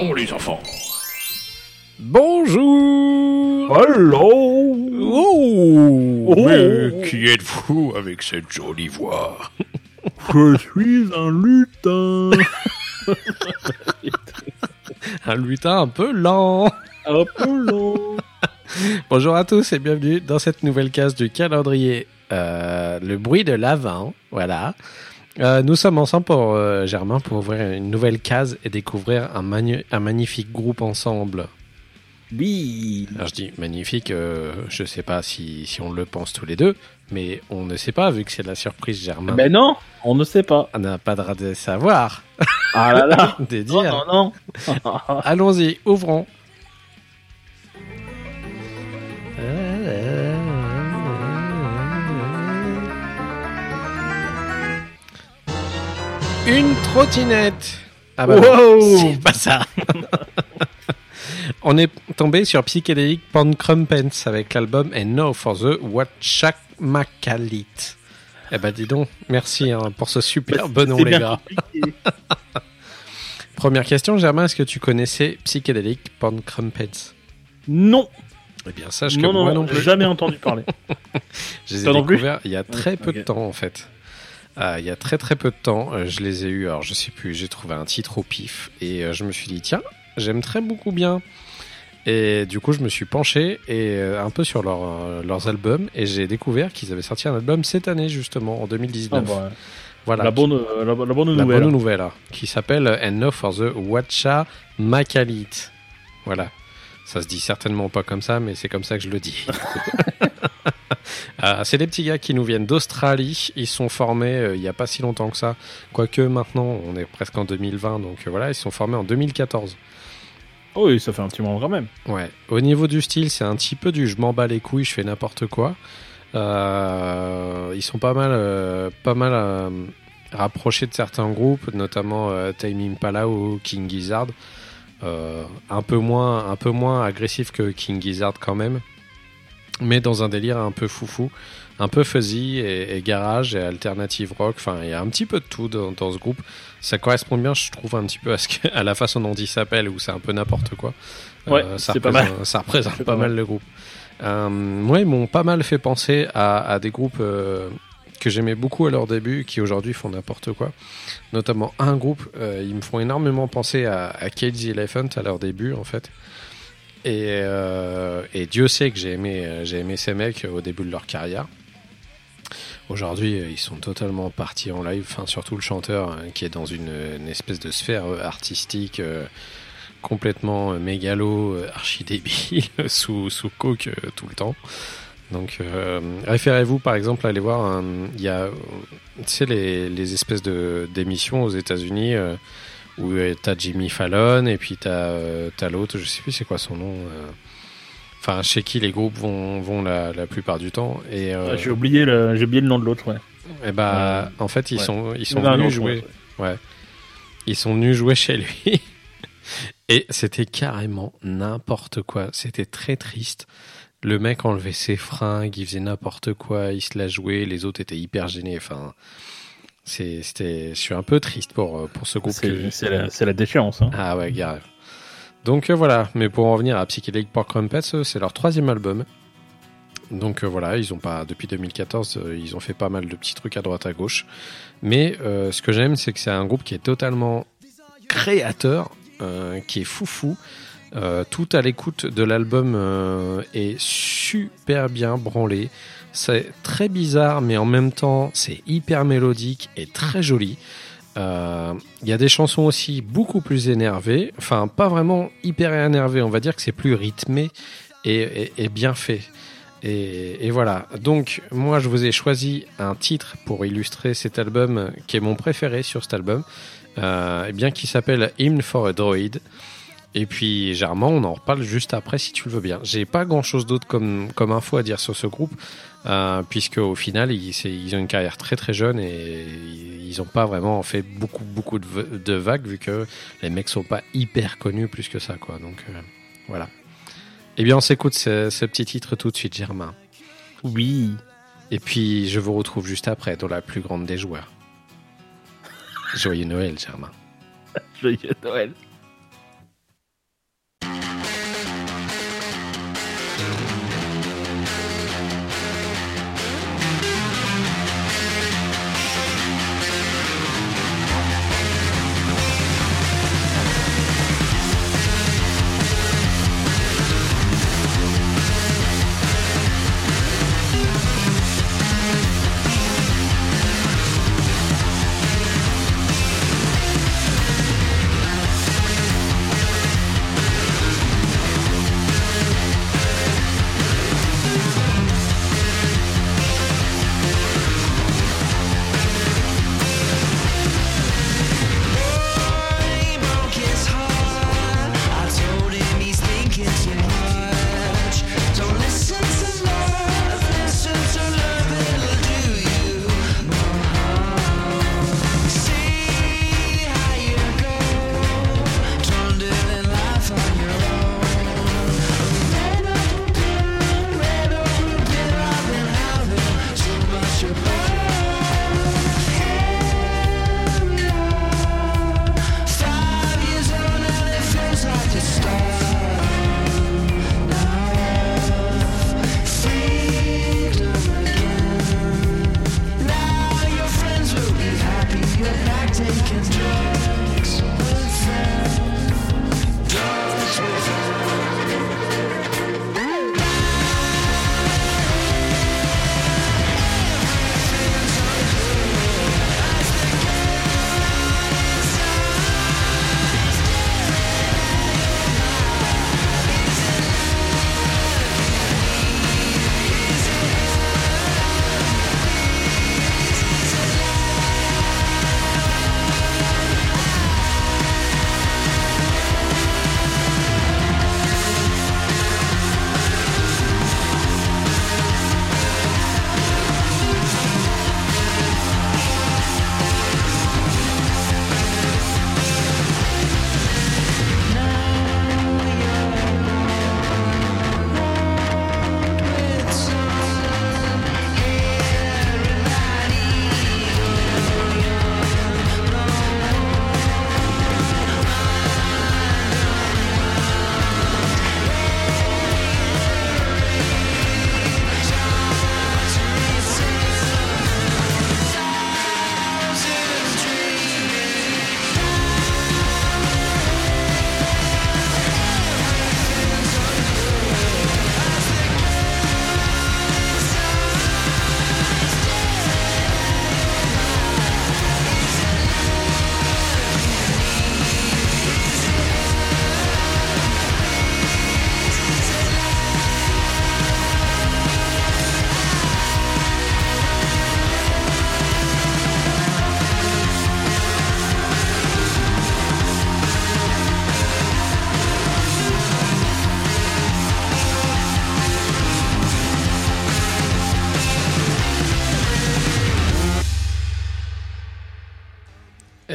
Les enfants. Bonjour Hello Oh, Oh. Mais qui êtes-vous avec cette jolie voix? Je suis un lutin Un lutin un peu lent Un peu long Bonjour à tous et bienvenue dans cette nouvelle case du calendrier. Euh, le bruit de l'avant, voilà. Euh, nous sommes ensemble pour euh, Germain pour ouvrir une nouvelle case et découvrir un, magnifique groupe ensemble. Oui Alors je dis magnifique, euh, je sais pas si, si on le pense tous les deux, mais on ne sait pas vu que c'est la surprise Germain. Ben non, on ne sait pas. On n'a pas de de savoir, Ah là là de Non, dire. non, non Allons-y, ouvrons. Une trottinette. Ah bah non, Wow c'est pas ça. On est tombé sur Psychedelic Pancrumpens avec l'album And No for the Watchak Makalit. Eh ben dis donc, merci hein, pour ce super bon nom les gars. Première question, Germain, est-ce que tu connaissais Psychedelic Pancrumpens Non Eh bien, sache que Non, moi non, non plus. jamais entendu parler. Je les ai découverts il y a très peu de temps, en fait. Euh, il y a très très peu de temps, euh, je les ai eus. Alors, je sais plus, j'ai trouvé un titre au pif et euh, je me suis dit, tiens, j'aime très beaucoup bien. Et du coup, je me suis penché et euh, un peu sur leur, leurs albums et j'ai découvert qu'ils avaient sorti un album cette année, justement, en 2019. Ah, bah, voilà. la, bonne, euh, la, la bonne La nouvelle. bonne nouvelle, hein, qui s'appelle No for the Watcha Makalit. Voilà. Ça se dit certainement pas comme ça, mais c'est comme ça que je le dis. Euh, c'est des petits gars qui nous viennent d'Australie. Ils sont formés euh, il y a pas si longtemps que ça. Quoique maintenant, on est presque en 2020, donc euh, voilà, ils sont formés en 2014. Oh oui, ça fait un petit moment quand même. Ouais. Au niveau du style, c'est un petit peu du je m'en bats les couilles, je fais n'importe quoi. Euh, ils sont pas mal, pas mal rapprochés de certains groupes, notamment Tame Impala ou King Gizzard. Un peu moins, un peu moins agressif que King Gizzard quand même, mais dans un délire un peu foufou, un peu fuzzy et, et garage et alternative rock. Enfin, il y a un petit peu de tout dans, dans ce groupe. Ça correspond bien, je trouve, un petit peu à, ce que- à la façon dont il s'appelle, où c'est un peu n'importe quoi. Euh, Ouais, ça c'est pas représente- Ça représente pas, pas mal mal. le groupe. Euh, moi, ils m'ont pas mal fait penser à, à des groupes euh, que j'aimais beaucoup à leur début, qui aujourd'hui font n'importe quoi. Notamment un groupe, euh, ils me font énormément penser à, à Cage the Elephant à leur début, en fait. Et, euh, et Dieu sait que j'ai aimé, euh, j'ai aimé ces mecs au début de leur carrière. Aujourd'hui, euh, ils sont totalement partis en live, enfin surtout le chanteur hein, qui est dans une, espèce de sphère artistique complètement mégalo, archi débile, sous, sous coke tout le temps. Donc référez-vous par exemple à aller voir, il y a les, les espèces d'émissions aux États-Unis où euh, t'as Jimmy Fallon et puis t'as euh, t'as l'autre, je sais plus c'est quoi son nom. euh, Enfin, chez qui les groupes vont, vont la, la plupart du temps. Et, euh, Ah, J'ai oublié, le... j'ai oublié le nom de l'autre, ouais. et bah, Euh, en fait, ils ouais. sont, ils sont venus jouer. ouais. Ils sont venus jouer chez lui. Et c'était carrément n'importe quoi. C'était très triste. Le mec enlevait ses fringues, il faisait n'importe quoi, il se la jouait, les autres étaient hyper gênés. Enfin, c'était, je suis un peu triste pour, euh, pour ce groupe. C'est la, la déchéance. Hein. ah ouais, grave. Donc euh, voilà, mais pour en revenir à Psychedelic Pork Crumpets, euh, c'est leur troisième album. Donc euh, voilà, ils ont pas depuis 2014, euh, ils ont fait pas mal de petits trucs à droite à gauche. Mais ce que j'aime, c'est que c'est un groupe qui est totalement créateur, qui est foufou. Tout à l'écoute de l'album est super bien branlé. C'est très bizarre, mais en même temps, c'est hyper mélodique et très joli. Euh, Il y a des chansons aussi beaucoup plus énervées. Enfin, pas vraiment hyper énervées. On va dire que c'est plus rythmé et, et- et bien fait. Et, et voilà. Donc, moi, je vous ai choisi un titre pour illustrer cet album qui est mon préféré sur cet album. Euh, eh bien, qui s'appelle Hymn for a Droid. Et puis, Germain, on en reparle juste après si tu le veux bien. J'ai pas grand chose d'autre comme, comme info à dire sur ce groupe, euh, puisque au final, ils, ont une carrière très très jeune et ils n'ont pas vraiment fait beaucoup beaucoup de vagues, vu que les mecs sont pas hyper connus plus que ça, quoi. Donc, euh, voilà. Eh bien, on s'écoute ce, ce petit titre tout de suite, Germain. Oui. Et puis, je vous retrouve juste après dans la plus grande des joueurs. Joyeux Noël, Germain. Joyeux Noël.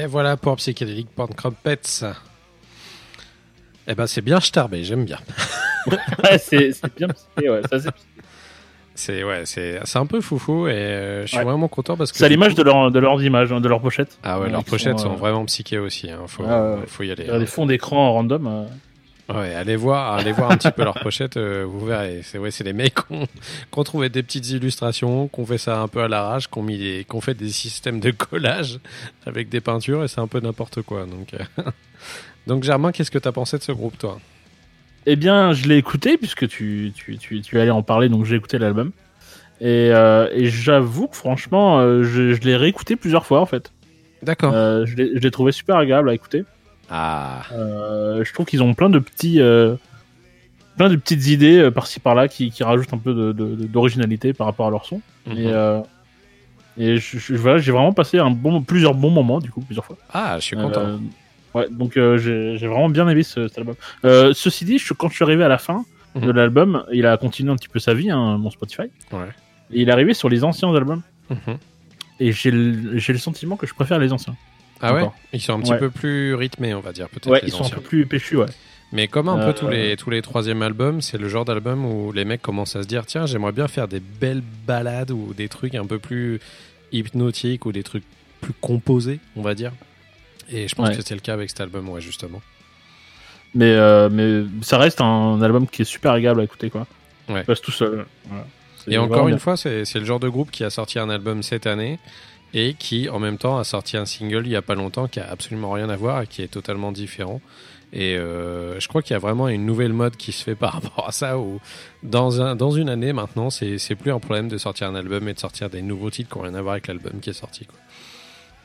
Et voilà pour Psychedelic Porn Crumpets. Eh ben c'est bien starbé, j'aime bien. Ouais, c'est bien. psyché, Ouais, ça, c'est- C'est ouais, c'est un peu foufou et euh, je suis Ouais. vraiment content parce que c'est à l'image de, leur, de leurs images, hein, de leurs pochettes. Ah ouais, leurs pochettes sont, sont, euh, vraiment psychées aussi. Hein. Faut, Ah faut y aller. Il y a des fonds d'écran en random. Ouais, allez voir, allez voir un petit peu leurs pochettes, euh, vous verrez. C'est ouais, c'est des mecs qui ont, qui ont trouvé des petites illustrations, qui ont fait ça un peu à l'arrache, qui ont mis des, qui ont fait des systèmes de collage avec des peintures et c'est un peu n'importe quoi. Donc, euh, donc Germain, qu'est-ce que t'as pensé de ce groupe, toi? Eh bien, je l'ai écouté puisque tu, tu, tu, tu allais en parler, donc j'ai écouté l'album. Et, euh, et j'avoue que franchement, je, je l'ai réécouté plusieurs fois en fait. D'accord. Je l'ai trouvé super agréable à écouter. Ah. Euh, je trouve qu'ils ont plein de petits, euh, plein de petites idées euh, par-ci par-là qui, qui rajoutent un peu de- de- de- d'originalité par rapport à leur son. Mhm. Et, euh, et je, je- voilà, j'ai vraiment passé un bon, plusieurs bons moments du coup, plusieurs fois. Ah, je suis content. Euh, ouais, donc euh, j'ai vraiment bien aimé ce, cet album. Ceci dit, je- quand je suis arrivé à la fin de Mhm. l'album, il a continué un petit peu sa vie, hein, mon Spotify. Ouais. Et il est arrivé sur les anciens albums. Mhm. Et j'ai le sentiment que je préfère les anciens. Ah ouais Encore. Ils sont un petit Ouais. peu plus rythmés, on va dire, peut-être. Ouais, ils sont un peu plus péchus, ouais. Mais comme un Euh, peu tous les, tous les troisièmes albums, c'est le genre d'album où les mecs commencent à se dire tiens, j'aimerais bien faire des belles balades ou des trucs un peu plus hypnotiques ou des trucs plus composés, on va dire. Et je pense Ouais. que c'est le cas avec cet album, ouais, justement. Mais, euh, mais ça reste un album qui est super agréable à écouter, quoi. Ouais. Il passe tout seul. Voilà. Et encore une bien. fois, c'est c'est le genre de groupe qui a sorti un album cette année et qui, en même temps, a sorti un single il y a pas longtemps qui a absolument rien à voir et qui est totalement différent. Et euh, je crois qu'il y a vraiment une nouvelle mode qui se fait par rapport à ça où dans, un, dans une année maintenant, c'est plus un problème de sortir un album et de sortir des nouveaux titres qui n'ont rien à voir avec l'album qui est sorti. Quoi.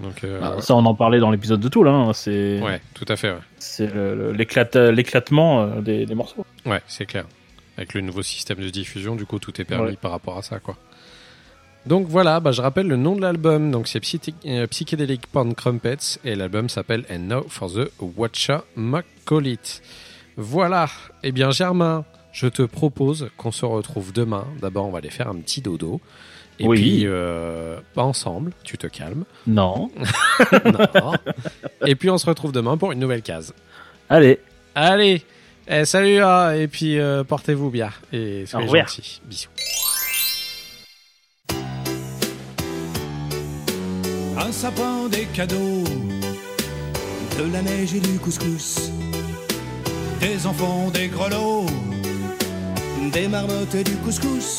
Donc, euh, Ah, ça, on en parlait dans l'épisode de Tool. Hein. C'est ouais, tout à fait. Ouais, c'est l'éclatement euh, des, des morceaux. ouais c'est clair. Avec le nouveau système de diffusion, du coup, tout est permis Ouais. par rapport à ça. quoi. Donc voilà, bah, je rappelle le nom de l'album. Donc c'est euh, Psychedelic Porn Crumpets et l'album s'appelle And Now for the Watcha Macaulite. Voilà. Eh bien Germain, je te propose qu'on se retrouve demain. D'abord, on va aller faire un petit dodo. Et Oui. puis, euh, pas ensemble, tu te calmes. Non. Non. et puis, on se retrouve demain pour une nouvelle case. Allez. Allez, eh, salut, hein, et puis euh, portez-vous bien. Et soyez gentils. Bisous. Un sapin, des cadeaux, de la neige et du couscous, des enfants, des grelots, des marmottes et du couscous.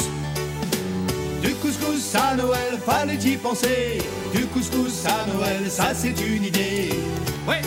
Du couscous à Noël, fallait y penser. Du couscous à Noël, ça c'est une idée. Ouais.